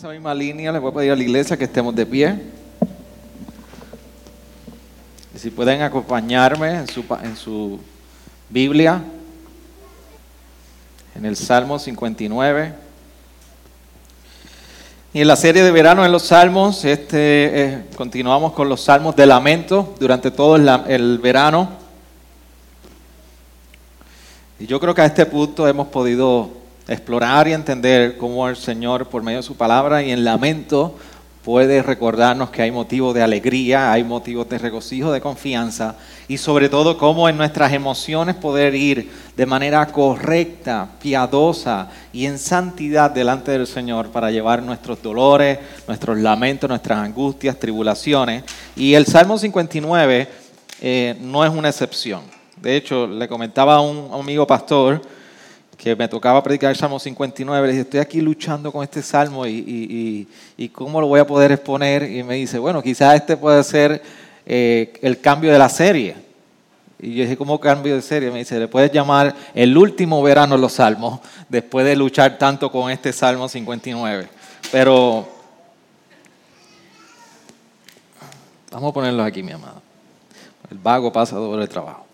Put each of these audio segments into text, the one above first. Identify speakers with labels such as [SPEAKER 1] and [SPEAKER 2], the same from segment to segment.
[SPEAKER 1] Esa misma línea les voy a pedir a la iglesia que estemos de pie. Y si pueden acompañarme en su, en su Biblia, en el Salmo 59. Y en la serie de verano en los Salmos, este, eh, continuamos con los Salmos de lamento durante todo el verano. Y yo creo que a este punto hemos podido explorar y entender cómo el Señor, por medio de su palabra y en lamento, puede recordarnos que hay motivos de alegría, hay motivos de regocijo, de confianza y sobre todo cómo en nuestras emociones poder ir de manera correcta, piadosa y en santidad delante del Señor para llevar nuestros dolores, nuestros lamentos, nuestras angustias, tribulaciones. Y el Salmo 59 eh, no es una excepción. De hecho, le comentaba a un amigo pastor, que me tocaba predicar el Salmo 59, le dije, estoy aquí luchando con este Salmo y, y- y- cómo lo voy a poder exponer. Y me dice, bueno, quizás este puede ser eh, el cambio de la serie. Y yo dije, ¿cómo cambio de serie? Me dice, le puedes llamar el último verano los Salmos, después de luchar tanto con este Salmo 59. Pero vamos a ponerlos aquí, mi amado. El vago pasa doble trabajo.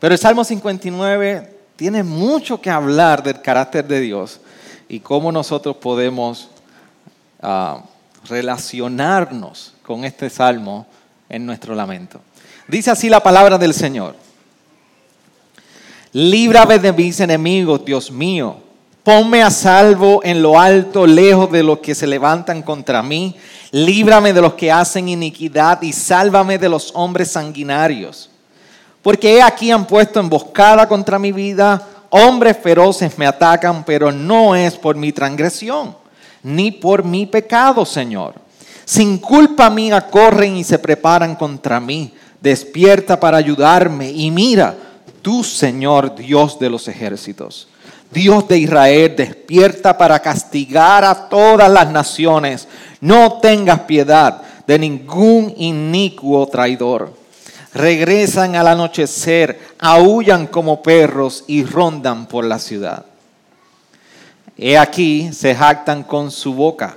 [SPEAKER 1] Pero el Salmo 59 tiene mucho que hablar del carácter de Dios y cómo nosotros podemos ah, relacionarnos con este salmo en nuestro lamento. Dice así la palabra del Señor. Líbrame de mis enemigos, Dios mío. Ponme a salvo en lo alto, lejos de los que se levantan contra mí. Líbrame de los que hacen iniquidad y sálvame de los hombres sanguinarios. Porque he aquí han puesto emboscada contra mi vida, hombres feroces me atacan, pero no es por mi transgresión, ni por mi pecado, Señor. Sin culpa mía corren y se preparan contra mí. Despierta para ayudarme y mira, tú, Señor, Dios de los ejércitos. Dios de Israel, despierta para castigar a todas las naciones. No tengas piedad de ningún inicuo traidor regresan al anochecer, aullan como perros y rondan por la ciudad. He aquí se jactan con su boca,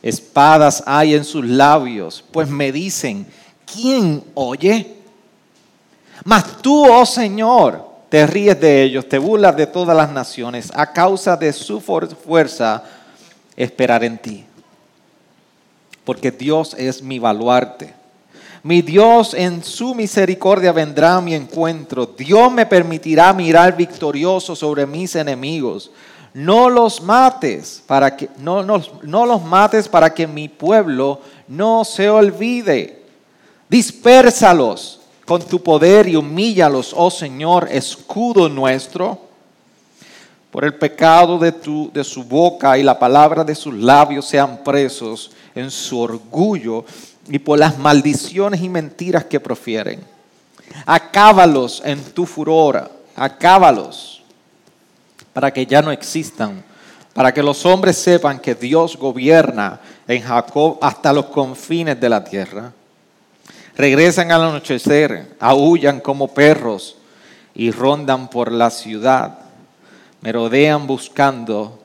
[SPEAKER 1] espadas hay en sus labios, pues me dicen, ¿quién oye? Mas tú, oh Señor, te ríes de ellos, te burlas de todas las naciones, a causa de su fuerza, esperar en ti. Porque Dios es mi baluarte. Mi Dios en su misericordia vendrá a mi encuentro. Dios me permitirá mirar victorioso sobre mis enemigos. No los mates para que no, no, los mates para que mi pueblo no se olvide. Dispérsalos con tu poder y humíllalos, oh Señor, escudo nuestro. Por el pecado de, tu, de su boca y la palabra de sus labios sean presos en su orgullo y por las maldiciones y mentiras que profieren. Acábalos en tu furor, acábalos para que ya no existan, para que los hombres sepan que Dios gobierna en Jacob hasta los confines de la tierra. Regresan al anochecer, aullan como perros y rondan por la ciudad. Merodean buscando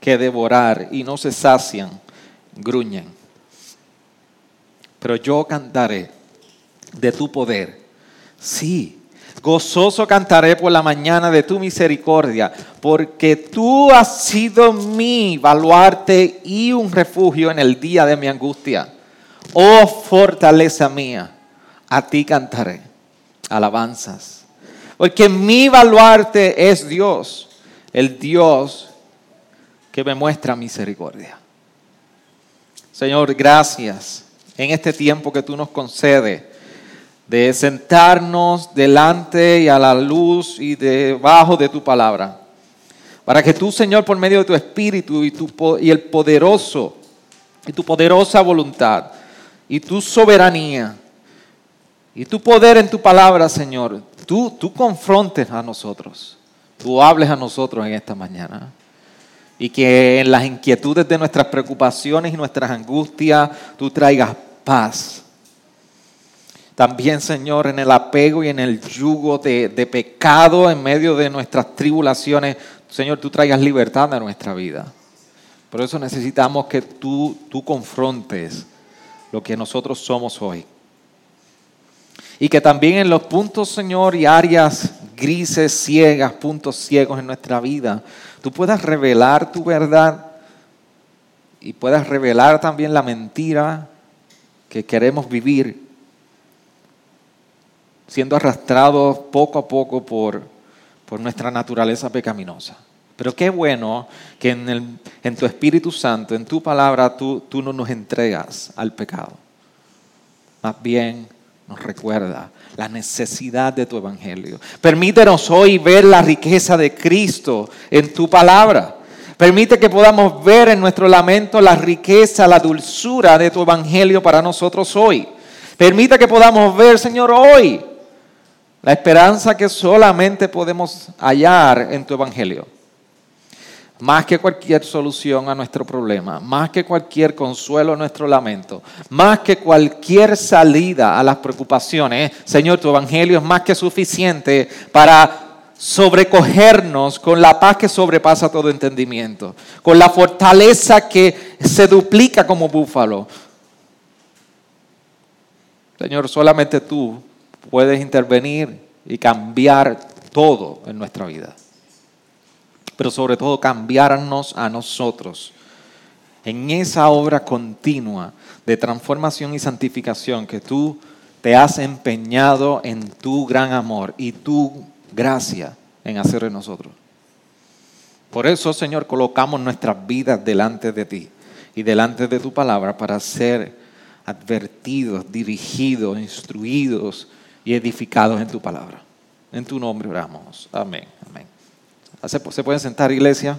[SPEAKER 1] que devorar y no se sacian, gruñen. Pero yo cantaré de tu poder. Sí, gozoso cantaré por la mañana de tu misericordia, porque tú has sido mi baluarte y un refugio en el día de mi angustia. Oh fortaleza mía, a ti cantaré alabanzas. Porque mi baluarte es Dios, el Dios que me muestra misericordia. Señor, gracias en este tiempo que tú nos concedes de sentarnos delante y a la luz y debajo de tu palabra Para que tú, Señor, por medio de tu espíritu y, tu, y el poderoso, y tu poderosa voluntad, y tu soberanía, y tu poder en tu palabra, Señor, tú, tú confrontes a nosotros, tú hables a nosotros en esta mañana. Y que en las inquietudes de nuestras preocupaciones y nuestras angustias tú traigas paz. También, Señor, en el apego y en el yugo de, pecado en medio de nuestras tribulaciones, Señor, tú traigas libertad a nuestra vida. Por eso necesitamos que tú, tú confrontes lo que nosotros somos hoy. Y que también en los puntos, Señor, y áreas grises, ciegas, puntos ciegos en nuestra vida, tú puedas revelar tu verdad y puedas revelar también la mentira que queremos vivir, siendo arrastrados poco a poco por, por nuestra naturaleza pecaminosa. Pero qué bueno que en, en, tu Espíritu Santo, en tu palabra, tú, tú no nos entregas al pecado. Más bien nos recuerda la necesidad de tu evangelio. Permítenos hoy ver la riqueza de Cristo en tu palabra. Permite que podamos ver en nuestro lamento la riqueza, la dulzura de tu evangelio para nosotros hoy. Permite que podamos ver, Señor, hoy la esperanza que solamente podemos hallar en tu evangelio más que cualquier solución a nuestro problema, más que cualquier consuelo a nuestro lamento, más que cualquier salida a las preocupaciones, Señor, tu evangelio es más que suficiente para sobrecogernos con la paz que sobrepasa todo entendimiento, con la fortaleza que se duplica como búfalo. Señor, solamente tú puedes intervenir y cambiar todo en nuestra vida pero sobre todo cambiarnos a nosotros en esa obra continua de transformación y santificación que tú te has empeñado en tu gran amor y tu gracia en hacer en nosotros. Por eso, Señor, colocamos nuestras vidas delante de ti y delante de tu palabra para ser advertidos, dirigidos, instruidos y edificados en tu palabra. En tu nombre oramos. Amén. Amén. ¿Se pueden sentar, iglesia?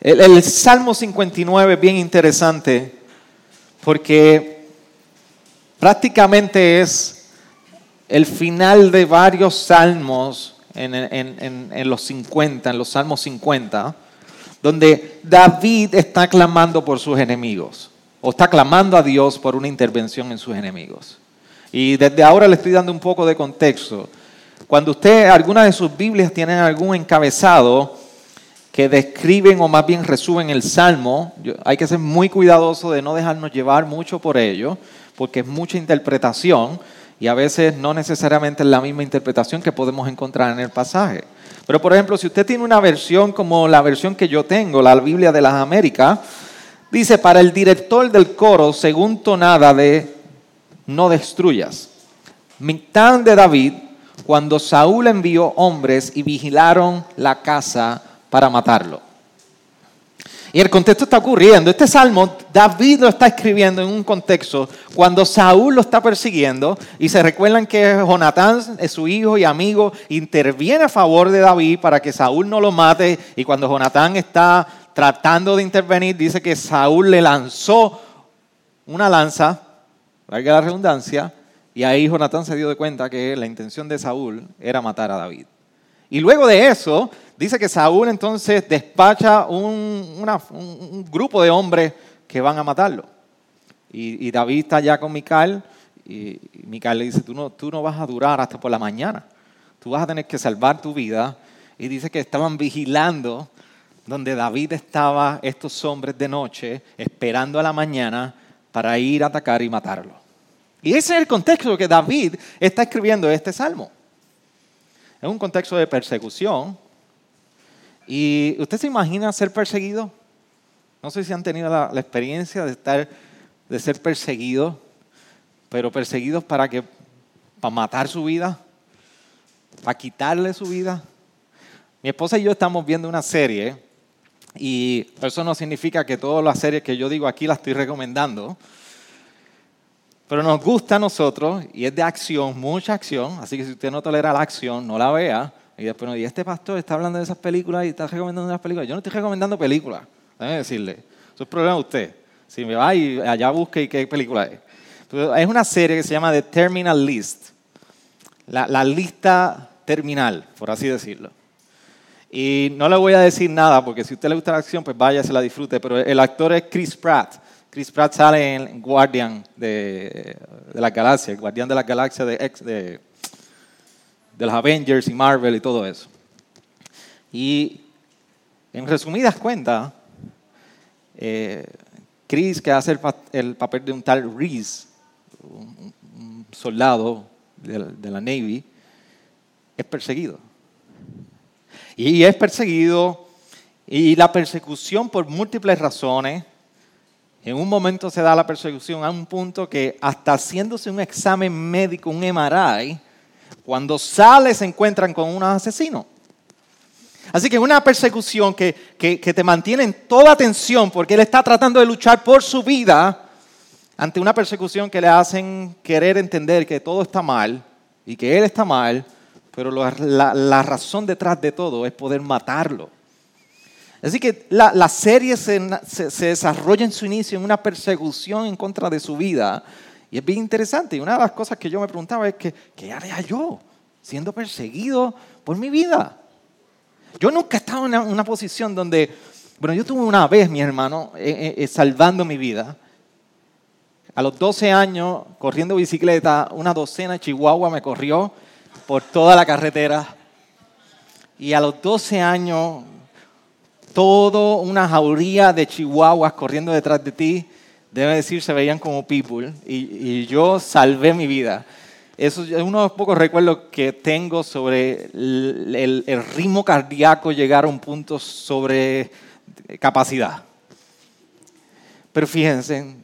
[SPEAKER 1] El, Salmo 59 es bien interesante porque prácticamente es el final de varios salmos en, los 50, en los salmos 50, donde David está clamando por sus enemigos o está clamando a Dios por una intervención en sus enemigos. Y desde ahora le estoy dando un poco de contexto. Cuando usted, alguna de sus Biblias tienen algún encabezado que describen o más bien resumen el Salmo, hay que ser muy cuidadoso de no dejarnos llevar mucho por ello, porque es mucha interpretación y a veces no necesariamente es la misma interpretación que podemos encontrar en el pasaje. Pero por ejemplo, si usted tiene una versión como la versión que yo tengo, la Biblia de las Américas, Dice, para el director del coro, según tonada de no destruyas. Mitad de David, cuando Saúl envió hombres y vigilaron la casa para matarlo. Y el contexto está ocurriendo. Este salmo, David lo está escribiendo en un contexto cuando Saúl lo está persiguiendo y se recuerdan que Jonatán, su hijo y amigo, interviene a favor de David para que Saúl no lo mate. Y cuando Jonatán está tratando de intervenir, dice que Saúl le lanzó una lanza, valga la redundancia, y ahí Jonatán se dio de cuenta que la intención de Saúl era matar a David. Y luego de eso, dice que Saúl entonces despacha un, grupo de hombres que van a matarlo. Y, David está allá con Mical, y, Mical le dice, tú no, tú no vas a durar hasta por la mañana, tú vas a tener que salvar tu vida. Y dice que estaban vigilando donde David estaba, estos hombres de noche, esperando a la mañana para ir a atacar y matarlo. Y ese es el contexto que David está escribiendo este salmo. Es un contexto de persecución. ¿Y usted se imagina ser perseguido? No sé si han tenido la, experiencia de estar, de ser perseguidos, pero perseguidos para que, para matar su vida, para quitarle su vida. Mi esposa y yo estamos viendo una serie y eso no significa que todas las series que yo digo aquí las estoy recomendando. Pero nos gusta a nosotros y es de acción, mucha acción. Así que si usted no tolera la acción, no la vea. Y después nos dice, este pastor está hablando de esas películas y está recomendando unas películas. Yo no estoy recomendando películas, déjeme decirle. Eso es problema de usted. Si me va y allá busque y qué película es. es una serie que se llama The Terminal List. La, la lista terminal, por así decirlo. Y no le voy a decir nada porque si a usted le gusta la acción, pues vaya, se la disfrute. Pero el actor es Chris Pratt. Chris Pratt sale en Guardian de, de la Galaxia, el Guardián de la Galaxia de, de, de los Avengers y Marvel y todo eso. Y en resumidas cuentas, eh, Chris, que hace el, papel de un tal Reese, un, soldado de la Navy, es perseguido. Y es perseguido y la persecución por múltiples razones. En un momento se da la persecución a un punto que hasta haciéndose un examen médico, un MRI, cuando sale se encuentran con un asesino. Así que una persecución que, que, que te mantiene en toda tensión porque él está tratando de luchar por su vida ante una persecución que le hacen querer entender que todo está mal y que él está mal pero la, razón detrás de todo es poder matarlo. Así que la, serie se, desarrolla en su inicio en una persecución en contra de su vida. Y es bien interesante. Y una de las cosas que yo me preguntaba es que, ¿qué haría yo siendo perseguido por mi vida? Yo nunca he estado en una, posición donde, bueno, yo tuve una vez, mi hermano, eh, eh, eh, salvando mi vida. A los 12 años, corriendo bicicleta, una docena de Chihuahua me corrió por toda la carretera. Y a los 12 años, toda una jauría de chihuahuas corriendo detrás de ti, debe decir, se veían como people. Y, yo salvé mi vida. Eso es uno de los pocos recuerdos que tengo sobre el, el ritmo cardíaco llegar a un punto sobre capacidad. Pero fíjense,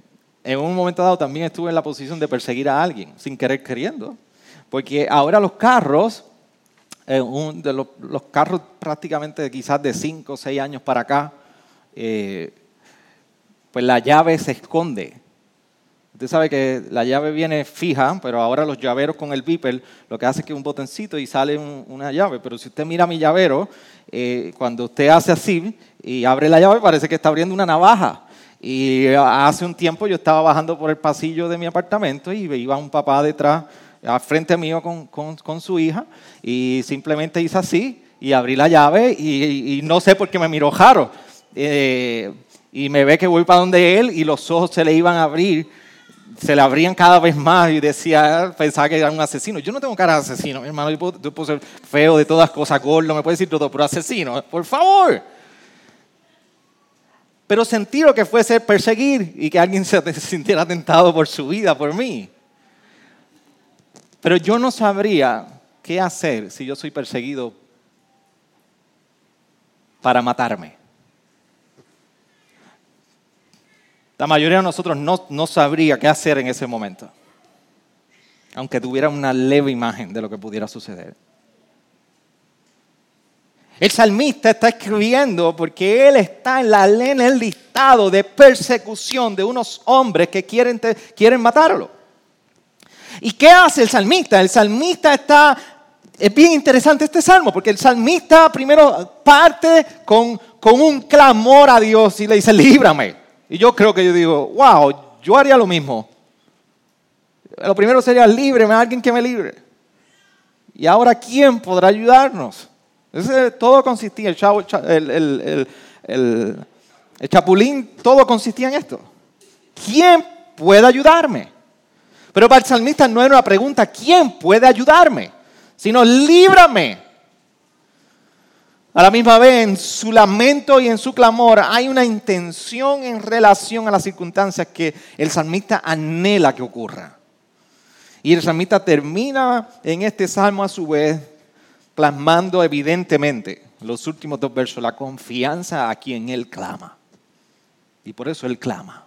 [SPEAKER 1] en un momento dado también estuve en la posición de perseguir a alguien, sin querer queriendo. Porque ahora los carros, eh, de los, carros prácticamente quizás de 5 o 6 años para acá, eh, pues la llave se esconde. Usted sabe que la llave viene fija, pero ahora los llaveros con el beeper lo que hace es que un botoncito y sale una llave. Pero si usted mira mi llavero, eh, cuando usted hace así y abre la llave, parece que está abriendo una navaja. Y hace un tiempo yo estaba bajando por el pasillo de mi apartamento y iba un papá detrás al frente mío con, con, su hija y simplemente hice así y abrí la llave y, no sé por qué me miró jaro. Eh, y me ve que voy para donde él y los ojos se le iban a abrir, se le abrían cada vez más y decía, pensaba que era un asesino. Yo no tengo cara de asesino, mi hermano, yo puedo, ser feo de todas cosas, gordo, me puede decir todo, pero asesino, por favor. Pero sentí lo que fue ser perseguir y que alguien se sintiera tentado por su vida, por mí. Pero yo no sabría qué hacer si yo soy perseguido para matarme. La mayoría de nosotros no, no, sabría qué hacer en ese momento, aunque tuviera una leve imagen de lo que pudiera suceder. El salmista está escribiendo porque él está en, la, en el listado de persecución de unos hombres que quieren, quieren matarlo. ¿Y qué hace el salmista? El salmista está, es bien interesante este salmo, porque el salmista primero parte con, con un clamor a Dios y le dice, líbrame. Y yo creo que yo digo, wow, yo haría lo mismo. Lo primero sería, líbreme, alguien que me libre. Y ahora, ¿quién podrá ayudarnos? todo consistía, el, chavo, el, el, el chapulín, todo consistía en esto. ¿Quién puede ayudarme? Pero para el salmista no era una pregunta, ¿quién puede ayudarme? Sino, líbrame. A la misma vez, en su lamento y en su clamor hay una intención en relación a las circunstancias que el salmista anhela que ocurra. Y el salmista termina en este salmo a su vez plasmando evidentemente los últimos dos versos la confianza a quien él clama. Y por eso él clama.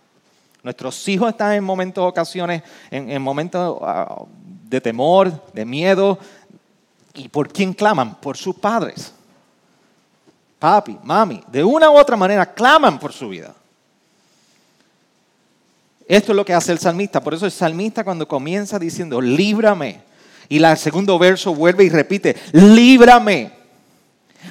[SPEAKER 1] Nuestros hijos están en momentos, ocasiones, en, momentos ah, de temor, de miedo. ¿Y por quién claman? Por sus padres. Papi, mami, de una u otra manera claman por su vida. Esto es lo que hace el salmista. Por eso el salmista cuando comienza diciendo, líbrame. Y el segundo verso vuelve y repite, líbrame.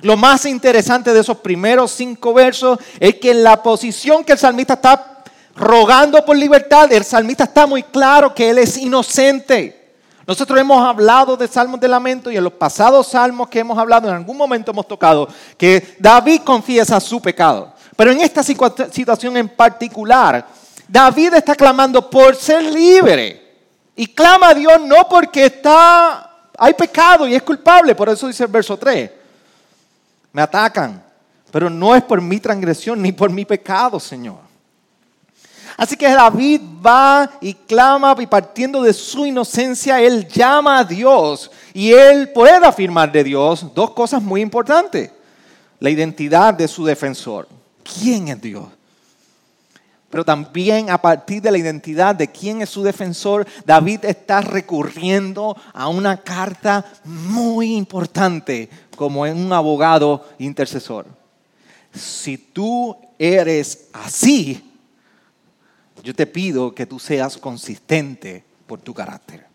[SPEAKER 1] Lo más interesante de esos primeros cinco versos es que en la posición que el salmista está rogando por libertad, el salmista está muy claro que él es inocente. Nosotros hemos hablado de salmos de lamento y en los pasados salmos que hemos hablado, en algún momento hemos tocado que David confiesa su pecado. Pero en esta situación en particular, David está clamando por ser libre. Y clama a Dios no porque está, hay pecado y es culpable. Por eso dice el verso 3. Me atacan. Pero no es por mi transgresión ni por mi pecado, Señor. Así que David va y clama y partiendo de su inocencia, él llama a Dios y él puede afirmar de Dios dos cosas muy importantes. La identidad de su defensor. ¿Quién es Dios? pero también a partir de la identidad de quién es su defensor, David está recurriendo a una carta muy importante como en un abogado intercesor. Si tú eres así, yo te pido que tú seas consistente por tu carácter.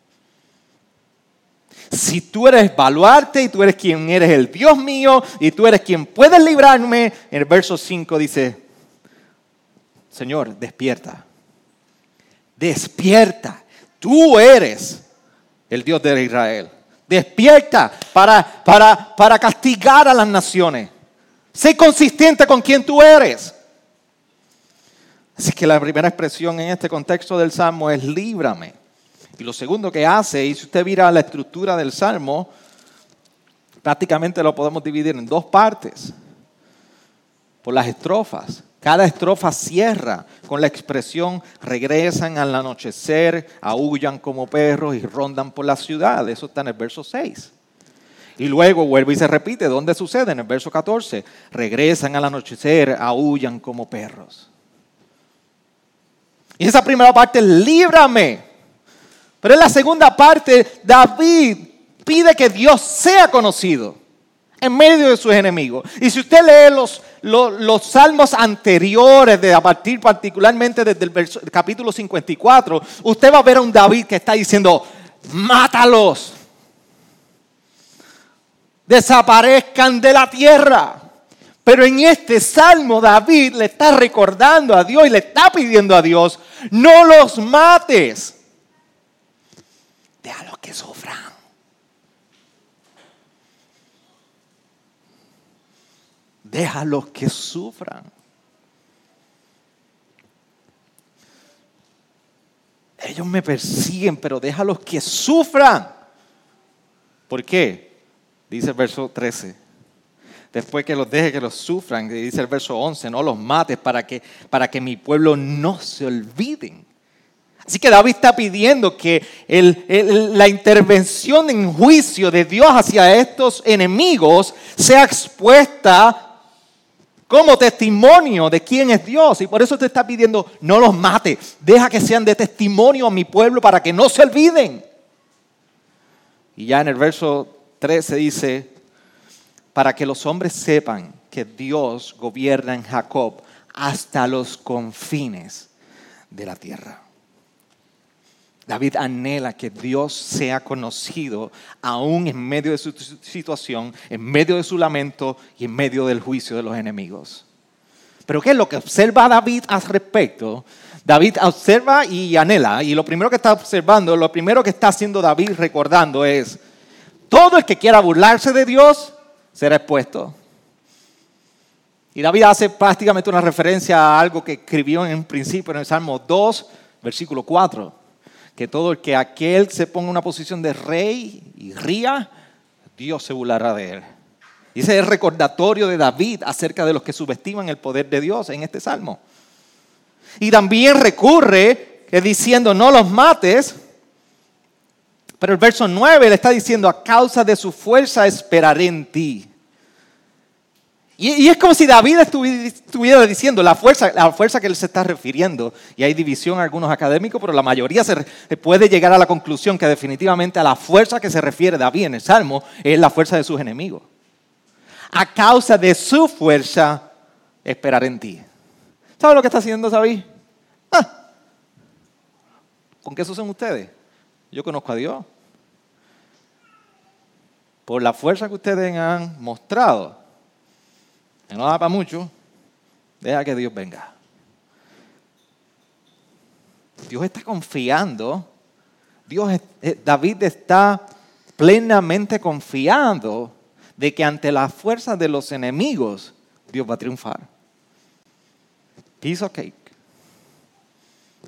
[SPEAKER 1] Si tú eres baluarte y tú eres quien eres el Dios mío y tú eres quien puede librarme, en el verso 5 dice, Señor, despierta. Despierta. Tú eres el Dios de Israel. Despierta para, para, para castigar a las naciones. Sé consistente con quien tú eres. Así que la primera expresión en este contexto del Salmo es líbrame. Y lo segundo que hace, y si usted mira la estructura del Salmo, prácticamente lo podemos dividir en dos partes, por las estrofas. Cada estrofa cierra con la expresión regresan al anochecer, aullan como perros y rondan por la ciudad. Eso está en el verso 6. Y luego vuelve y se repite. ¿Dónde sucede? En el verso 14. Regresan al anochecer, aullan como perros. Y esa primera parte, líbrame. Pero en la segunda parte, David pide que Dios sea conocido en medio de sus enemigos. Y si usted lee los, los, salmos anteriores, de, a partir particularmente desde el, capítulo 54, usted va a ver a un David que está diciendo, mátalos, desaparezcan de la tierra. Pero en este salmo David le está recordando a Dios y le está pidiendo a Dios, no los mates, déjalos que sufran. Déjalos que sufran. Ellos me persiguen, pero déjalos que sufran. ¿Por qué? Dice el verso 13. Después que los deje que los sufran, dice el verso 11, no los mates para que, para que mi pueblo no se olviden. Así que David está pidiendo que la intervención en juicio de Dios hacia estos enemigos sea expuesta como testimonio de quién es Dios. Y por eso te está pidiendo, no los mate, deja que sean de testimonio a mi pueblo para que no se olviden. Y ya en el verso 13 dice, para que los hombres sepan que Dios gobierna en Jacob hasta los confines de la tierra. David anhela que Dios sea conocido aún en medio de su situación, en medio de su lamento y en medio del juicio de los enemigos. Pero ¿qué es lo que observa David al respecto? David observa y anhela, y lo primero que está observando, lo primero que está haciendo David recordando es, todo el que quiera burlarse de Dios será expuesto. Y David hace prácticamente una referencia a algo que escribió en principio en el Salmo 2, versículo 4 que todo el que aquel se ponga en una posición de rey y ría, Dios se burlará de él. Y ese es el recordatorio de David acerca de los que subestiman el poder de Dios en este salmo. Y también recurre diciendo, no los mates, pero el verso 9 le está diciendo, a causa de su fuerza esperaré en ti. Y, es como si David estuviera diciendo la fuerza, la fuerza que él se está refiriendo. Y hay división algunos académicos, pero la mayoría se puede llegar a la conclusión que definitivamente a la fuerza que se refiere David en el Salmo es la fuerza de sus enemigos. A causa de su fuerza, esperar en ti. ¿Sabes lo que está haciendo David? Ah, ¿Con qué eso son ustedes? Yo conozco a Dios. Por la fuerza que ustedes han mostrado, no da para mucho, deja que Dios venga. Dios está confiando, Dios, David está plenamente confiando de que ante la fuerza de los enemigos, Dios va a triunfar. Piece of cake.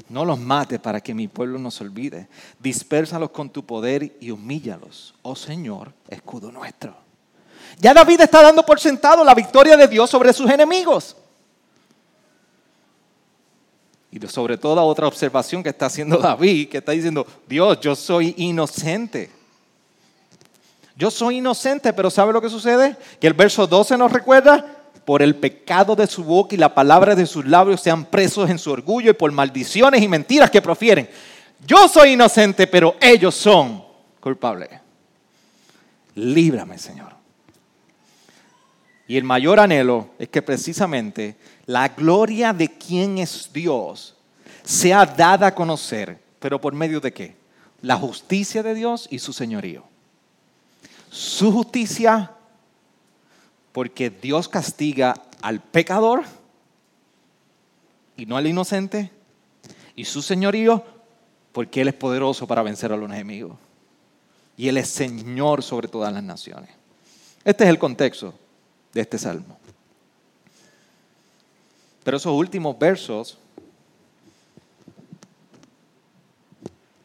[SPEAKER 1] No los mates para que mi pueblo no se olvide. Dispérsalos con tu poder y humíllalos, oh Señor, escudo nuestro. Ya David está dando por sentado la victoria de Dios sobre sus enemigos. Y sobre todo otra observación que está haciendo David, que está diciendo, Dios, yo soy inocente. Yo soy inocente, pero ¿sabe lo que sucede? Que el verso 12 nos recuerda, por el pecado de su boca y la palabra de sus labios sean presos en su orgullo y por maldiciones y mentiras que profieren. Yo soy inocente, pero ellos son culpables. Líbrame, Señor. Y el mayor anhelo es que precisamente la gloria de quien es Dios sea dada a conocer, pero por medio de qué? La justicia de Dios y su señorío. Su justicia porque Dios castiga al pecador y no al inocente. Y su señorío porque Él es poderoso para vencer a los enemigos. Y Él es Señor sobre todas las naciones. Este es el contexto de este salmo. Pero esos últimos versos,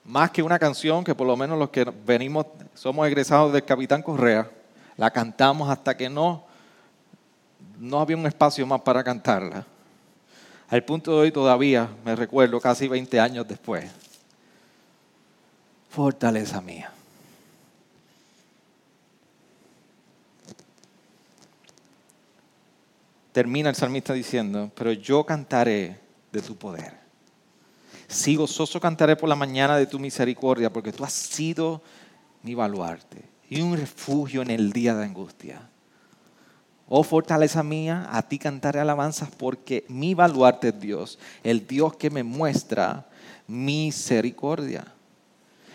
[SPEAKER 1] más que una canción que por lo menos los que venimos, somos egresados del Capitán Correa, la cantamos hasta que no no había un espacio más para cantarla. Al punto de hoy todavía me recuerdo casi 20 años después. Fortaleza mía. Termina el salmista diciendo, pero yo cantaré de tu poder. Sí, gozoso cantaré por la mañana de tu misericordia, porque tú has sido mi baluarte y un refugio en el día de angustia. Oh fortaleza mía, a ti cantaré alabanzas porque mi baluarte es Dios, el Dios que me muestra misericordia.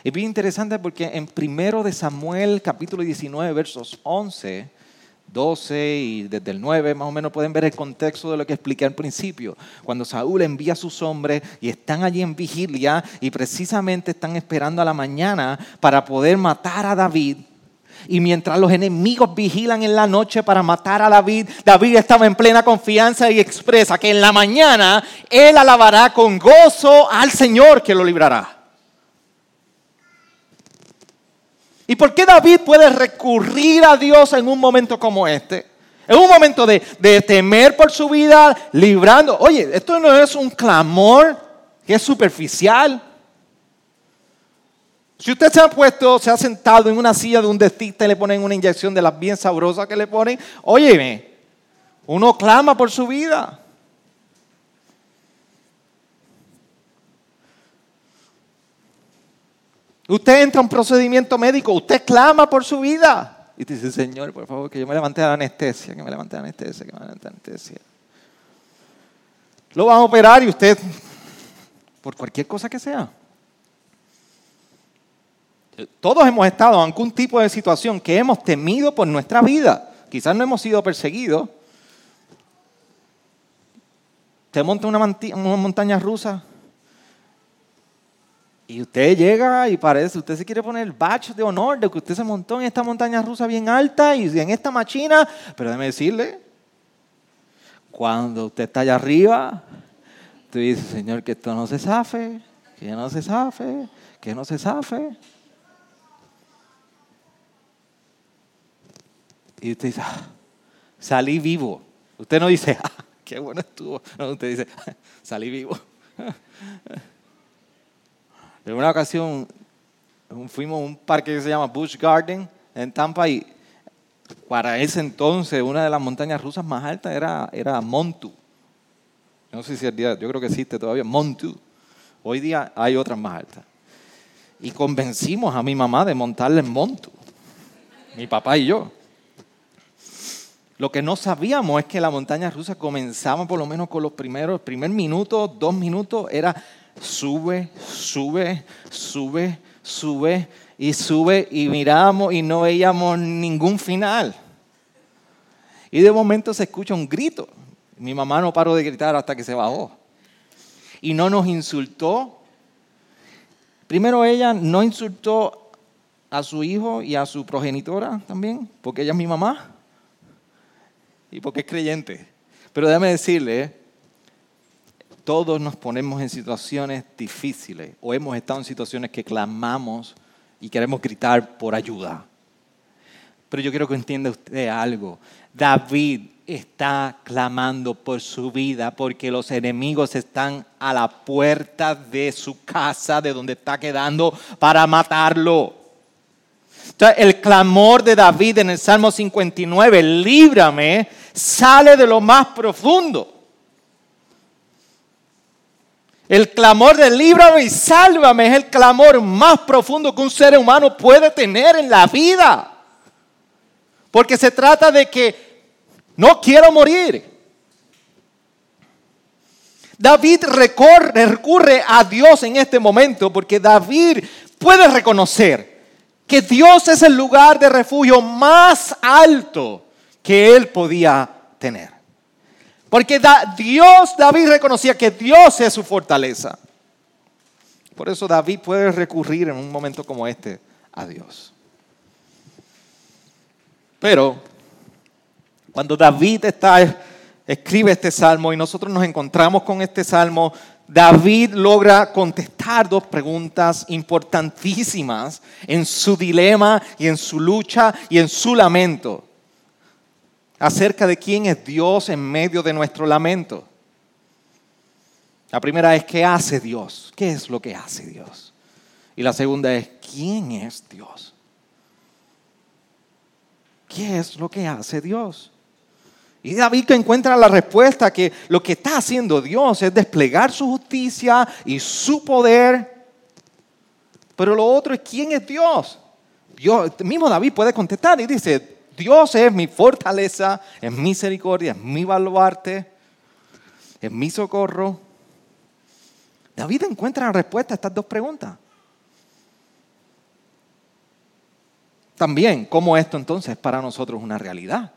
[SPEAKER 1] Es bien interesante porque en primero de Samuel capítulo 19 versos 11, 12 y desde el 9 más o menos pueden ver el contexto de lo que expliqué al principio. Cuando Saúl envía a sus hombres y están allí en vigilia y precisamente están esperando a la mañana para poder matar a David y mientras los enemigos vigilan en la noche para matar a David, David estaba en plena confianza y expresa que en la mañana él alabará con gozo al Señor que lo librará. ¿Y por qué David puede recurrir a Dios en un momento como este? En un momento de, de temer por su vida, librando. Oye, esto no es un clamor que es superficial. Si usted se ha puesto, se ha sentado en una silla de un dentista y le ponen una inyección de las bien sabrosas que le ponen, óyeme, uno clama por su vida. Usted entra a un procedimiento médico, usted clama por su vida. Y dice, Señor, por favor, que yo me levante la anestesia, que me levante la anestesia, que me levante la anestesia. Lo van a operar y usted, por cualquier cosa que sea. Todos hemos estado en algún tipo de situación que hemos temido por nuestra vida. Quizás no hemos sido perseguidos. Usted monta una, montaña rusa y usted llega y parece, usted se quiere poner el badge de honor de que usted se montó en esta montaña rusa bien alta y en esta machina. Pero déjeme decirle, cuando usted está allá arriba, usted dice, Señor, que esto no se zafe, que no se zafe, que no se zafe. Y usted dice, ah, salí vivo. Usted no dice, ah, qué bueno estuvo. No, usted dice, ah, salí vivo. En una ocasión fuimos a un parque que se llama Busch Garden en Tampa y para ese entonces una de las montañas rusas más altas era, era Montu. No sé si el día, yo creo que existe todavía, Montu. Hoy día hay otras más altas. Y convencimos a mi mamá de montarle en Montu, mi papá y yo. Lo que no sabíamos es que la montaña rusa comenzaba por lo menos con los primeros, primer minuto, dos minutos, era sube, sube, sube, sube y sube y miramos y no veíamos ningún final. Y de momento se escucha un grito. Mi mamá no paró de gritar hasta que se bajó. Y no nos insultó. Primero ella no insultó a su hijo y a su progenitora también, porque ella es mi mamá y porque es creyente. Pero déjame decirle, todos nos ponemos en situaciones difíciles o hemos estado en situaciones que clamamos y queremos gritar por ayuda. Pero yo quiero que entienda usted algo. David está clamando por su vida porque los enemigos están a la puerta de su casa, de donde está quedando, para matarlo. Entonces, el clamor de David en el Salmo 59, líbrame, sale de lo más profundo. El clamor de líbrame y sálvame es el clamor más profundo que un ser humano puede tener en la vida. Porque se trata de que no quiero morir. David recurre a Dios en este momento porque David puede reconocer que Dios es el lugar de refugio más alto que él podía tener. Porque Dios, David reconocía que Dios es su fortaleza. Por eso David puede recurrir en un momento como este a Dios. Pero cuando David está, escribe este salmo y nosotros nos encontramos con este salmo, David logra contestar dos preguntas importantísimas en su dilema y en su lucha y en su lamento acerca de quién es Dios en medio de nuestro lamento. La primera es, ¿qué hace Dios? ¿Qué es lo que hace Dios? Y la segunda es, ¿quién es Dios? ¿Qué es lo que hace Dios? Y David encuentra la respuesta que lo que está haciendo Dios es desplegar su justicia y su poder. Pero lo otro es quién es Dios. Dios mismo David puede contestar y dice, Dios es mi fortaleza, es misericordia, es mi baluarte, es mi socorro. David encuentra la respuesta a estas dos preguntas. También, ¿cómo esto entonces es para nosotros una realidad?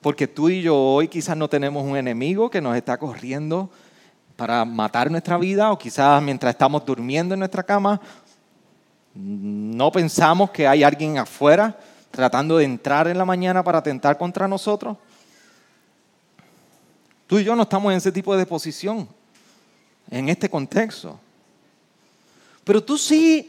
[SPEAKER 1] Porque tú y yo hoy quizás no tenemos un enemigo que nos está corriendo para matar nuestra vida o quizás mientras estamos durmiendo en nuestra cama no pensamos que hay alguien afuera tratando de entrar en la mañana para atentar contra nosotros. Tú y yo no estamos en ese tipo de posición, en este contexto. Pero tú sí,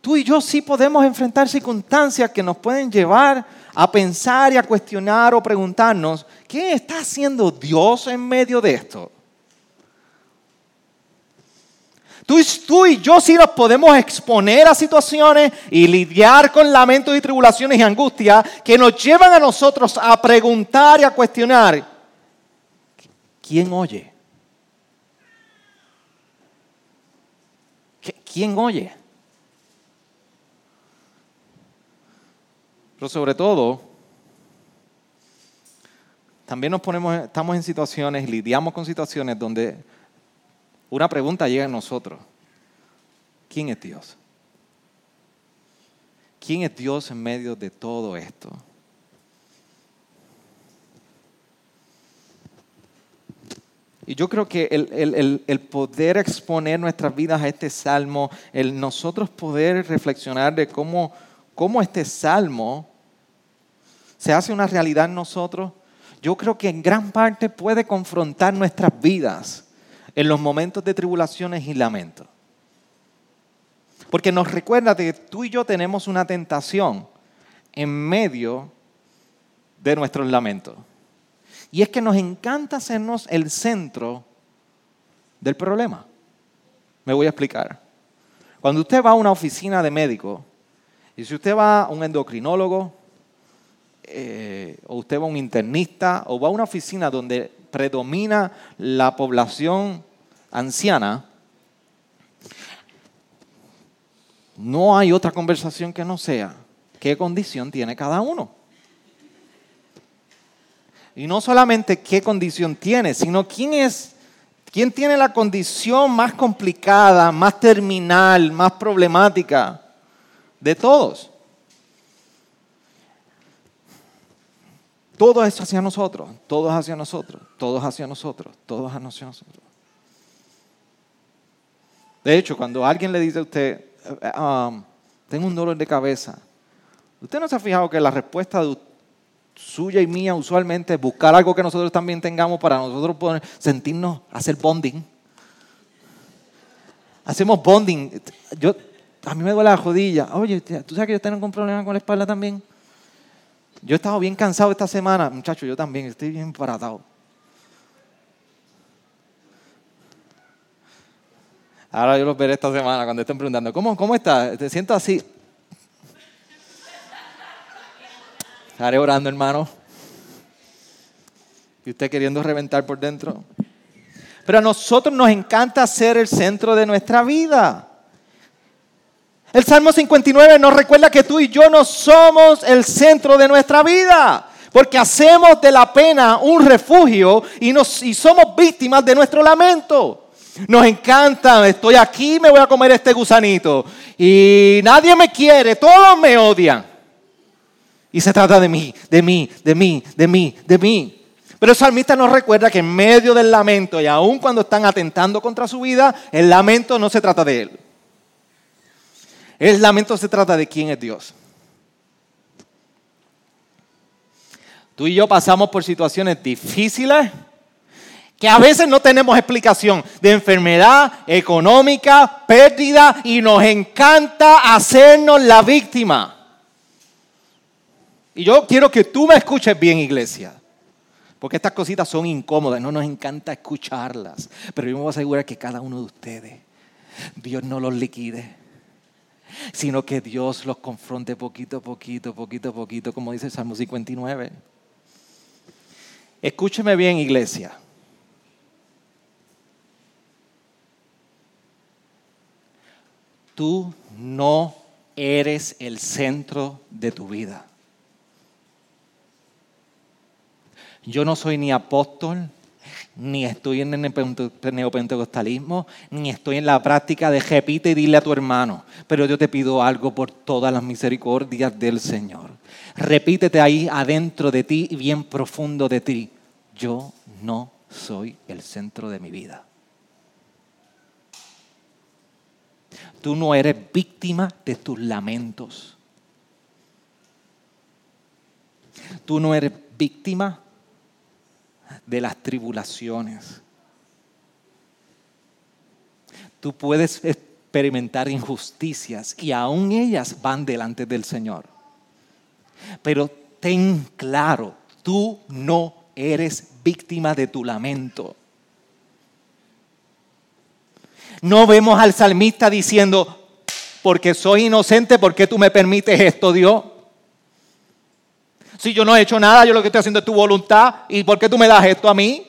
[SPEAKER 1] tú y yo sí podemos enfrentar circunstancias que nos pueden llevar a pensar y a cuestionar o preguntarnos, ¿qué está haciendo Dios en medio de esto? Tú, y yo sí nos podemos exponer a situaciones y lidiar con lamentos y tribulaciones y angustia que nos llevan a nosotros a preguntar y a cuestionar, ¿quién oye? ¿Quién oye? Pero sobre todo, también nos ponemos, estamos en situaciones, lidiamos con situaciones donde una pregunta llega a nosotros. ¿Quién es Dios? ¿Quién es Dios en medio de todo esto? Y yo creo que el, poder exponer nuestras vidas a este salmo, el nosotros poder reflexionar de cómo, este salmo se hace una realidad en nosotros, yo creo que en gran parte puede confrontar nuestras vidas en los momentos de tribulaciones y lamento. Porque nos recuerda que tú y yo tenemos una tentación en medio de nuestros lamentos. Y es que nos encanta hacernos el centro del problema. Me voy a explicar. Cuando usted va a una oficina de médico, y si usted va a un endocrinólogo, eh, o usted va a un internista, o va a una oficina donde predomina la población anciana, no hay otra conversación que no sea qué condición tiene cada uno. Y no solamente qué condición tiene, sino quién es ¿Quién tiene la condición más complicada, más terminal, más problemática? De todos. Todo es hacia nosotros, todos hacia nosotros, todos hacia nosotros, todos hacia nosotros. De hecho, cuando alguien le dice a usted, eh, um, tengo un dolor de cabeza, ¿usted no se ha fijado que la respuesta suya y mía usualmente es buscar algo que nosotros también tengamos para nosotros poder sentirnos, hacer bonding? Hacemos bonding. Yo, a mí me duele la jodilla. Oye, ¿tú sabes que yo tengo un problema con la espalda también? Yo he estado bien cansado esta semana. Muchachos, yo también estoy bien paratado. Ahora yo los veré esta semana cuando estén preguntando, ¿cómo, cómo estás? ¿Te siento así? Estaré orando, hermano. Y usted queriendo reventar por dentro. Pero a nosotros nos encanta ser el centro de nuestra vida. El Salmo 59 nos recuerda que tú y yo no somos el centro de nuestra vida, porque hacemos de la pena un refugio y, nos, y somos víctimas de nuestro lamento. Nos encanta, estoy aquí, me voy a comer este gusanito. Y nadie me quiere, todos me odian. Y se trata de mí, de mí, de mí, de mí, de mí. Pero el salmista nos recuerda que en medio del lamento y aun cuando están atentando contra su vida, el lamento no se trata de él. El lamento se trata de quién es Dios. Tú y yo pasamos por situaciones difíciles que a veces no tenemos explicación de enfermedad económica, pérdida, y nos encanta hacernos la víctima. Y yo quiero que tú me escuches bien, iglesia. Porque estas cositas son incómodas, no nos encanta escucharlas. Pero yo me voy a asegurar que cada uno de ustedes, Dios no los liquide sino que Dios los confronte poquito a poquito, poquito a poquito, como dice el Salmo 59. Escúcheme bien, iglesia. Tú no eres el centro de tu vida. Yo no soy ni apóstol, ni estoy en el neopentecostalismo, ni estoy en la práctica de repite y dile a tu hermano. Pero yo te pido algo por todas las misericordias del Señor. Repítete ahí adentro de ti y bien profundo de ti. Yo no soy el centro de mi vida. Tú no eres víctima de tus lamentos. Tú no eres víctima de las tribulaciones. Tú puedes experimentar injusticias y aún ellas van delante del Señor. Pero ten claro, tú no eres víctima de tu lamento. No vemos al salmista diciendo, porque soy inocente, ¿por qué tú me permites esto, Dios? Si yo no he hecho nada, yo lo que estoy haciendo es tu voluntad. ¿Y por qué tú me das esto a mí?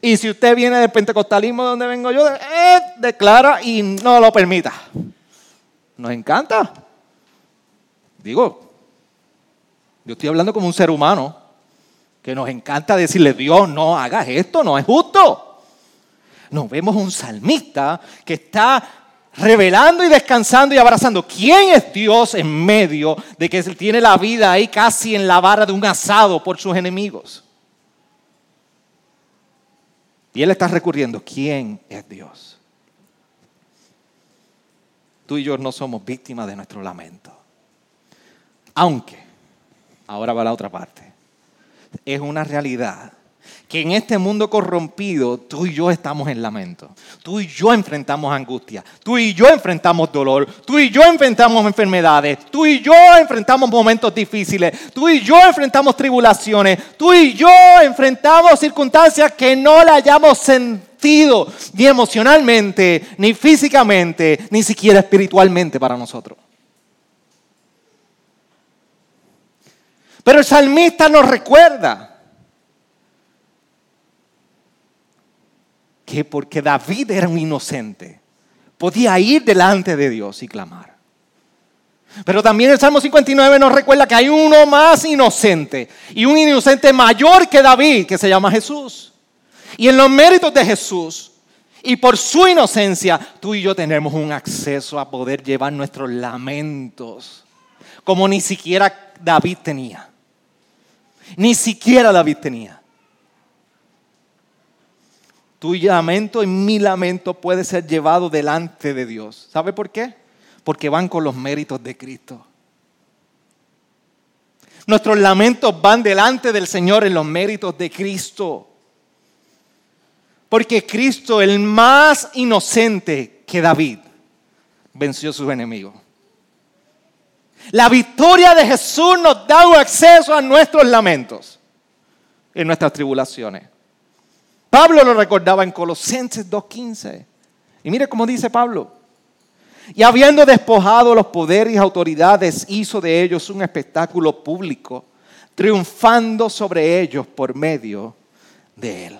[SPEAKER 1] Y si usted viene del pentecostalismo donde vengo yo, eh, declara y no lo permita. Nos encanta. Digo, yo estoy hablando como un ser humano que nos encanta decirle, Dios, no hagas esto, no es justo. Nos vemos un salmista que está revelando y descansando y abrazando. ¿Quién es Dios en medio de que tiene la vida ahí casi en la vara de un asado por sus enemigos? Y él está recurriendo, ¿quién es Dios? Tú y yo no somos víctimas de nuestro lamento. Aunque, ahora va la otra parte, es una realidad que en este mundo corrompido tú y yo estamos en lamento. Tú y yo enfrentamos angustia. Tú y yo enfrentamos dolor. Tú y yo enfrentamos enfermedades. Tú y yo enfrentamos momentos difíciles. Tú y yo enfrentamos tribulaciones. Tú y yo enfrentamos circunstancias que no le hayamos sentido ni emocionalmente, ni físicamente, ni siquiera espiritualmente para nosotros. Pero el salmista nos recuerda que porque David era un inocente, podía ir delante de Dios y clamar. Pero también el Salmo 59 nos recuerda que hay uno más inocente y un inocente mayor que David, que se llama Jesús. Y en los méritos de Jesús y por su inocencia, tú y yo tenemos un acceso a poder llevar nuestros lamentos, como ni siquiera David tenía. Ni siquiera David tenía. Tu lamento y mi lamento puede ser llevado delante de Dios. ¿Sabe por qué? porque van con los méritos de Cristo. Nuestros lamentos van delante del Señor en los méritos de Cristo. Porque Cristo, el más inocente que David, venció a sus enemigos. La victoria de Jesús nos da acceso a nuestros lamentos, en nuestras tribulaciones. Pablo lo recordaba en Colosenses 2.15. Y mire cómo dice Pablo. Y habiendo despojado los poderes y autoridades, hizo de ellos un espectáculo público, triunfando sobre ellos por medio de él.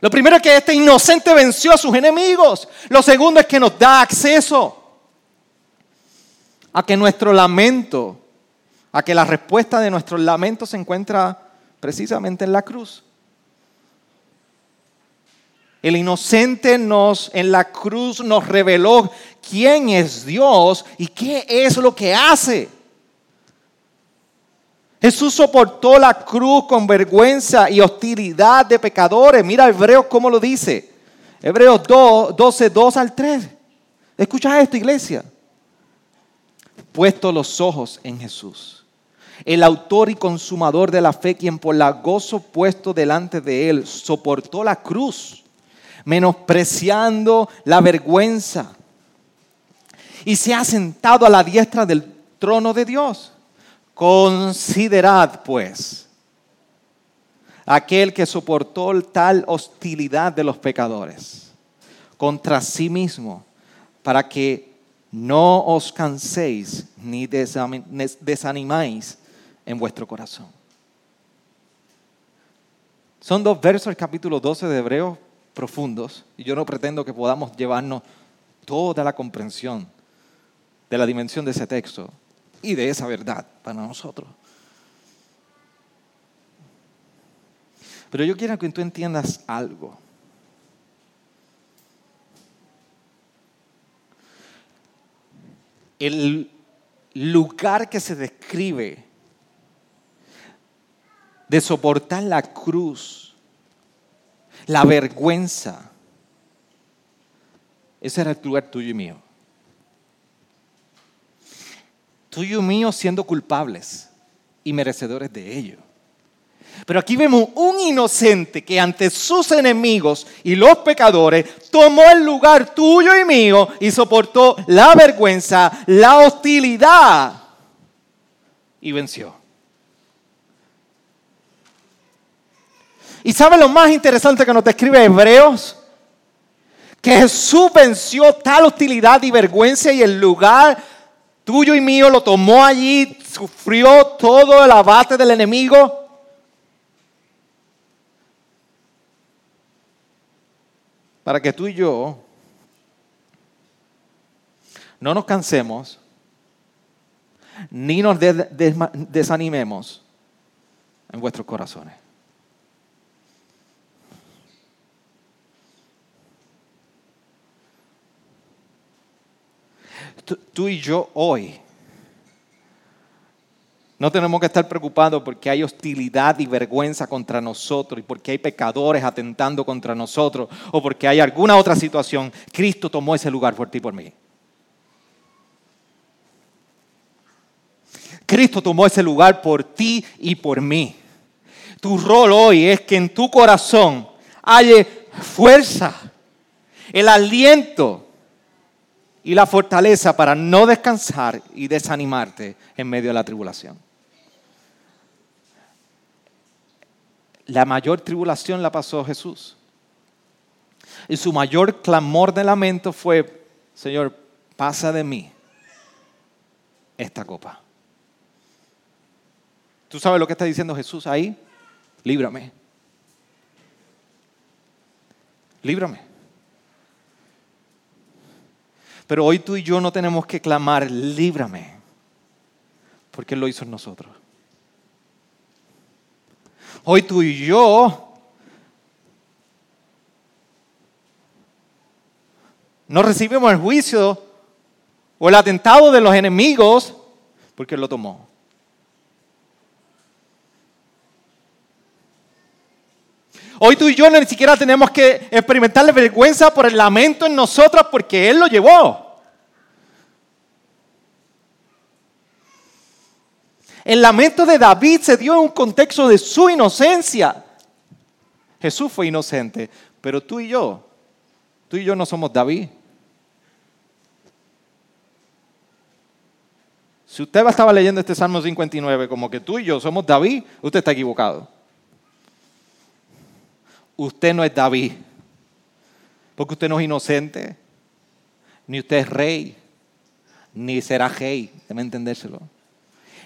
[SPEAKER 1] Lo primero es que este inocente venció a sus enemigos. Lo segundo es que nos da acceso a que nuestro lamento, a que la respuesta de nuestro lamento se encuentra precisamente en la cruz. El inocente nos en la cruz nos reveló quién es Dios y qué es lo que hace. Jesús soportó la cruz con vergüenza y hostilidad de pecadores. Mira Hebreos cómo lo dice. Hebreos 2, 12, 2 al 3. Escucha esto, iglesia. Puesto los ojos en Jesús, el autor y consumador de la fe, quien por la gozo puesto delante de él soportó la cruz menospreciando la vergüenza, y se ha sentado a la diestra del trono de Dios. Considerad, pues, aquel que soportó tal hostilidad de los pecadores contra sí mismo, para que no os canséis ni desanimáis en vuestro corazón. Son dos versos del capítulo 12 de Hebreos profundos y yo no pretendo que podamos llevarnos toda la comprensión de la dimensión de ese texto y de esa verdad para nosotros. Pero yo quiero que tú entiendas algo. El lugar que se describe de soportar la cruz la vergüenza. Ese era el lugar tuyo y mío. Tuyo y mío siendo culpables y merecedores de ello. Pero aquí vemos un inocente que ante sus enemigos y los pecadores tomó el lugar tuyo y mío y soportó la vergüenza, la hostilidad y venció. ¿Y sabe lo más interesante que nos describe Hebreos? Que Jesús venció tal hostilidad y vergüenza y el lugar tuyo y mío lo tomó allí, sufrió todo el abate del enemigo. Para que tú y yo no nos cansemos ni nos desanimemos en vuestros corazones. tú y yo hoy no tenemos que estar preocupados porque hay hostilidad y vergüenza contra nosotros y porque hay pecadores atentando contra nosotros o porque hay alguna otra situación. Cristo tomó ese lugar por ti y por mí. Cristo tomó ese lugar por ti y por mí. Tu rol hoy es que en tu corazón haya fuerza, el aliento y la fortaleza para no descansar y desanimarte en medio de la tribulación. La mayor tribulación la pasó Jesús. Y su mayor clamor de lamento fue, Señor, pasa de mí esta copa. ¿Tú sabes lo que está diciendo Jesús ahí? Líbrame. Líbrame. Pero hoy tú y yo no tenemos que clamar, líbrame, porque Él lo hizo en nosotros. Hoy tú y yo no recibimos el juicio o el atentado de los enemigos porque lo tomó. Hoy tú y yo ni siquiera tenemos que experimentar la vergüenza por el lamento en nosotros porque Él lo llevó. El lamento de David se dio en un contexto de su inocencia. Jesús fue inocente, pero tú y yo, tú y yo no somos David. Si usted estaba leyendo este Salmo 59 como que tú y yo somos David, usted está equivocado usted no es David, porque usted no es inocente, ni usted es rey, ni será rey, debe entendérselo.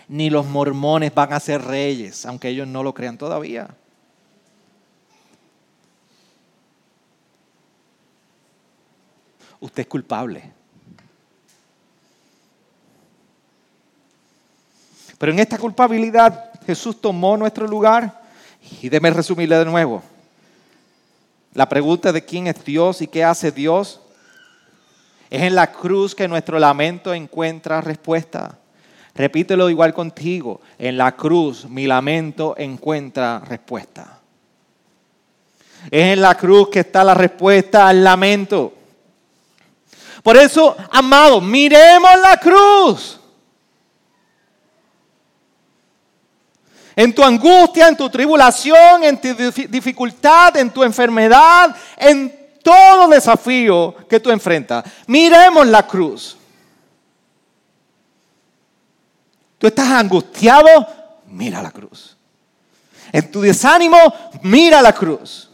[SPEAKER 1] Ni los mormones van a ser reyes, aunque ellos no lo crean todavía. Usted es culpable. Pero en esta culpabilidad Jesús tomó nuestro lugar y déme resumirle de nuevo. La pregunta de quién es Dios y qué hace Dios es en la cruz que nuestro lamento encuentra respuesta. Repítelo igual contigo. En la cruz mi lamento encuentra respuesta. Es en la cruz que está la respuesta al lamento. Por eso, amados, miremos la cruz. En tu angustia, en tu tribulación, en tu dificultad, en tu enfermedad, en todo desafío que tú enfrentas. Miremos la cruz. Tú estás angustiado, mira la cruz. En tu desánimo, mira la cruz.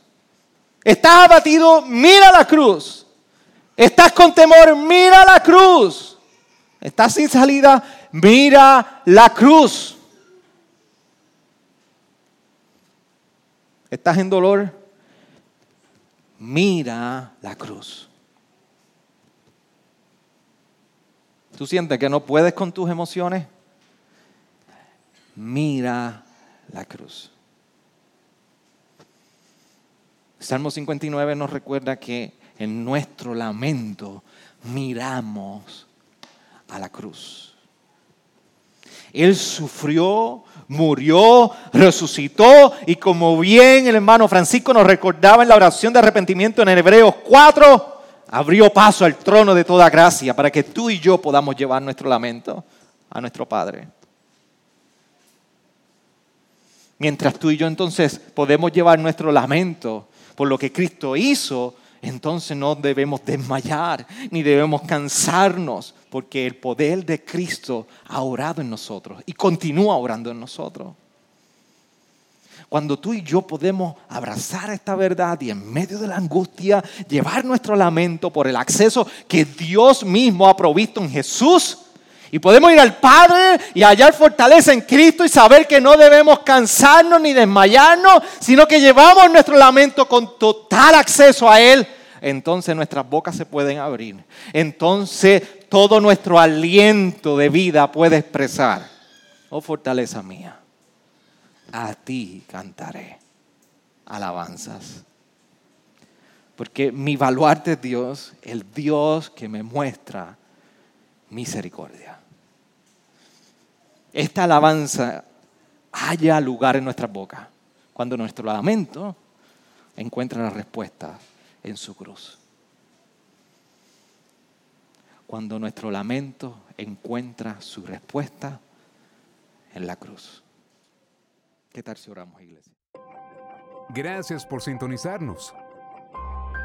[SPEAKER 1] Estás abatido, mira la cruz. Estás con temor, mira la cruz. Estás sin salida, mira la cruz. estás en dolor, mira la cruz. ¿Tú sientes que no puedes con tus emociones? Mira la cruz. Salmo 59 nos recuerda que en nuestro lamento miramos a la cruz. Él sufrió murió, resucitó y como bien el hermano Francisco nos recordaba en la oración de arrepentimiento en Hebreos 4, abrió paso al trono de toda gracia para que tú y yo podamos llevar nuestro lamento a nuestro Padre. Mientras tú y yo entonces podemos llevar nuestro lamento por lo que Cristo hizo, entonces no debemos desmayar ni debemos cansarnos, porque el poder de Cristo ha orado en nosotros y continúa orando en nosotros. Cuando tú y yo podemos abrazar esta verdad y en medio de la angustia llevar nuestro lamento por el acceso que Dios mismo ha provisto en Jesús, y podemos ir al Padre y hallar fortaleza en Cristo y saber que no debemos cansarnos ni desmayarnos, sino que llevamos nuestro lamento con total acceso a Él. Entonces nuestras bocas se pueden abrir. Entonces todo nuestro aliento de vida puede expresar, oh fortaleza mía, a ti cantaré alabanzas. Porque mi baluarte es Dios, el Dios que me muestra misericordia esta alabanza haya lugar en nuestras bocas cuando nuestro lamento encuentra la respuesta en su cruz. Cuando nuestro lamento encuentra su respuesta en la cruz. ¿Qué tal si oramos, iglesia?
[SPEAKER 2] Gracias por sintonizarnos.